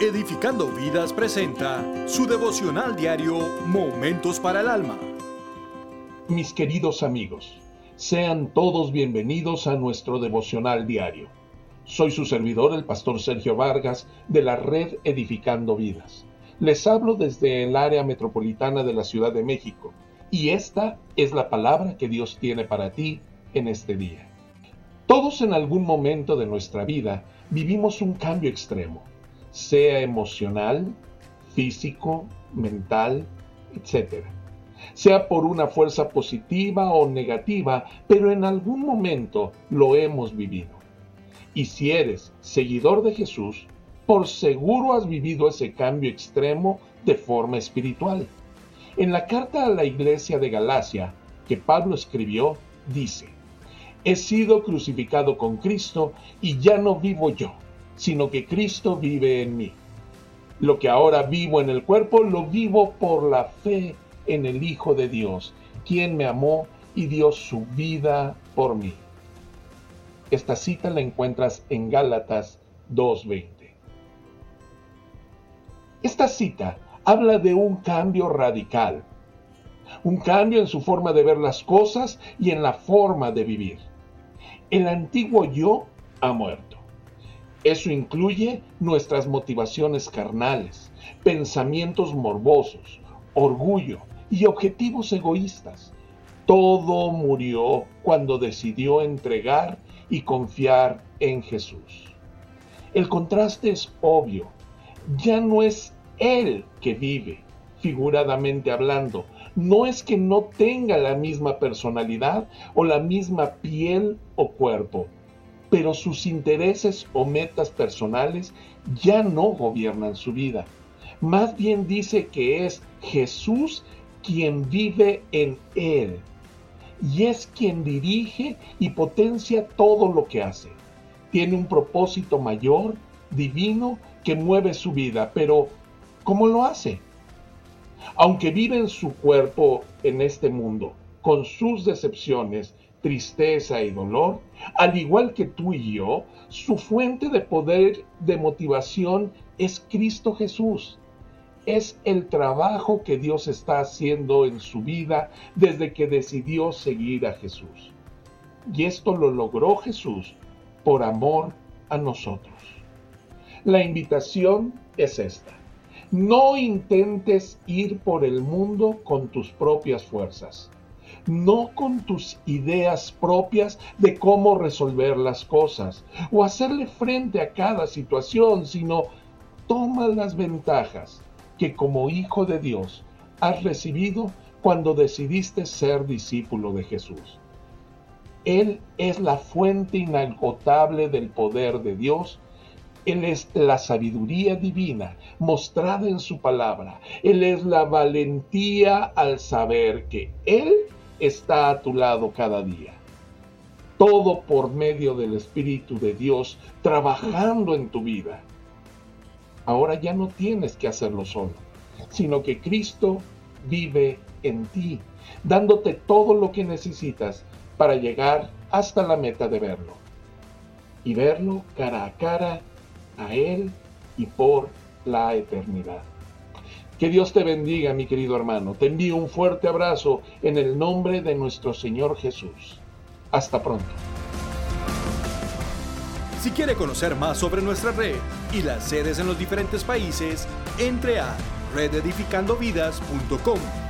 Edificando Vidas presenta su devocional diario Momentos para el Alma. Mis queridos amigos, sean todos bienvenidos a nuestro devocional diario. Soy su servidor, el pastor Sergio Vargas, de la red Edificando Vidas. Les hablo desde el área metropolitana de la Ciudad de México y esta es la palabra que Dios tiene para ti en este día. Todos en algún momento de nuestra vida vivimos un cambio extremo sea emocional, físico, mental, etc. Sea por una fuerza positiva o negativa, pero en algún momento lo hemos vivido. Y si eres seguidor de Jesús, por seguro has vivido ese cambio extremo de forma espiritual. En la carta a la iglesia de Galacia que Pablo escribió, dice, He sido crucificado con Cristo y ya no vivo yo sino que Cristo vive en mí. Lo que ahora vivo en el cuerpo, lo vivo por la fe en el Hijo de Dios, quien me amó y dio su vida por mí. Esta cita la encuentras en Gálatas 2.20. Esta cita habla de un cambio radical, un cambio en su forma de ver las cosas y en la forma de vivir. El antiguo yo ha muerto. Eso incluye nuestras motivaciones carnales, pensamientos morbosos, orgullo y objetivos egoístas. Todo murió cuando decidió entregar y confiar en Jesús. El contraste es obvio. Ya no es Él que vive, figuradamente hablando. No es que no tenga la misma personalidad o la misma piel o cuerpo pero sus intereses o metas personales ya no gobiernan su vida. Más bien dice que es Jesús quien vive en él y es quien dirige y potencia todo lo que hace. Tiene un propósito mayor, divino, que mueve su vida, pero ¿cómo lo hace? Aunque vive en su cuerpo en este mundo, con sus decepciones, tristeza y dolor, al igual que tú y yo, su fuente de poder, de motivación es Cristo Jesús. Es el trabajo que Dios está haciendo en su vida desde que decidió seguir a Jesús. Y esto lo logró Jesús por amor a nosotros. La invitación es esta. No intentes ir por el mundo con tus propias fuerzas no con tus ideas propias de cómo resolver las cosas o hacerle frente a cada situación, sino toma las ventajas que como hijo de Dios has recibido cuando decidiste ser discípulo de Jesús. Él es la fuente inagotable del poder de Dios. Él es la sabiduría divina mostrada en su palabra. Él es la valentía al saber que Él está a tu lado cada día. Todo por medio del Espíritu de Dios trabajando en tu vida. Ahora ya no tienes que hacerlo solo, sino que Cristo vive en ti, dándote todo lo que necesitas para llegar hasta la meta de verlo. Y verlo cara a cara a Él y por la eternidad. Que Dios te bendiga, mi querido hermano. Te envío un fuerte abrazo en el nombre de nuestro Señor Jesús. Hasta pronto. Si quiere conocer más sobre nuestra red y las sedes en los diferentes países, entre a rededificandovidas.com